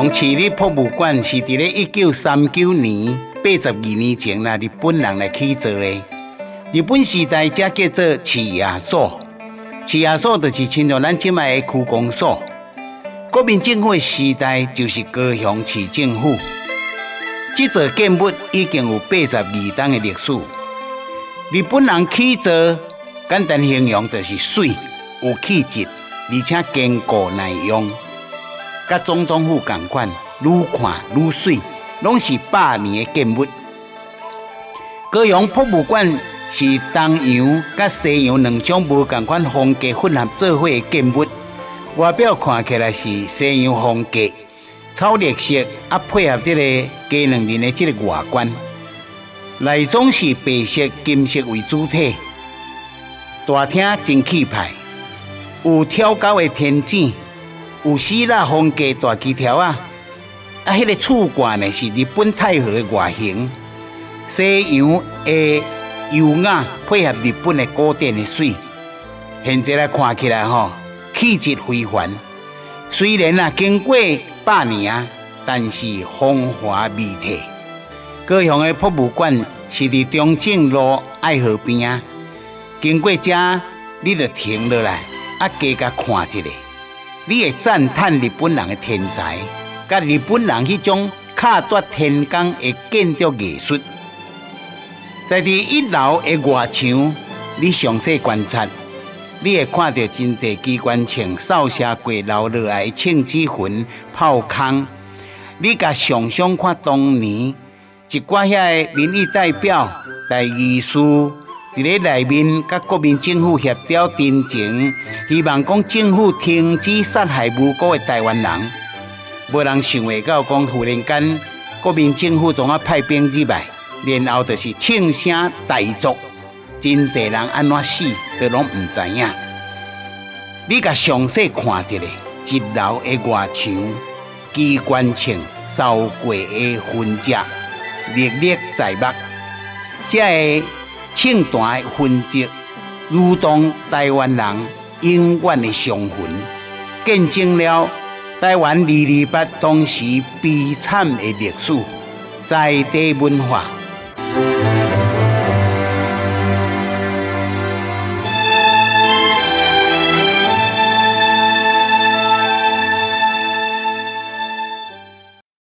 雄市立博物馆是伫咧一九三九年八十二年前啦，日本人来起造的。日本时代才叫做市役所，市役所就是亲像咱即卖的区公所。国民政府的时代就是高雄市政府。这座建物已经有八十二年的历史。日本人起造，简单形容就是水，有气质，而且坚固耐用。甲总统府同款，愈看愈水，拢是百年的建物。高阳博物馆是东洋甲西洋两种无同款风格混合做伙的建物。外表看起来是西洋风格，草绿色啊，配合这个鸡卵仁的这个外观，内装是白色、金色为主体，大厅真气派，有挑高的天井。有希腊风格大枝条啊，啊，迄、个柱冠呢是日本太和的外形，西洋的优雅配合日本的古典的水，现在来看起来吼，气质非凡。虽然啊经过百年啊，但是风华未褪。高雄的博物馆是伫中正路爱河边啊，经过这，你就停落来啊，加甲看一下。你会赞叹日本人的天才，甲日本人迄种巧夺天工的建筑艺术。在第一楼的外墙，你详细观察，你会看到真侪机关枪扫射过流落来的枪子痕、炮坑。你甲想想看，当年一寡遐个民意代表、代议士。伫咧内面，甲国民政府协调真情，希望讲政府停止杀害无辜的台湾人。无人想会到讲，忽然间国民政府总啊派兵入来，然后就是枪声大作，真侪人安怎死都拢唔知影。你甲详细看一下，一楼的外墙，机关枪扫过的痕迹历历在目，这个。庆团的痕迹，如同台湾人永远的伤痕，见证了台湾二二八当时悲惨的历史，在地文化。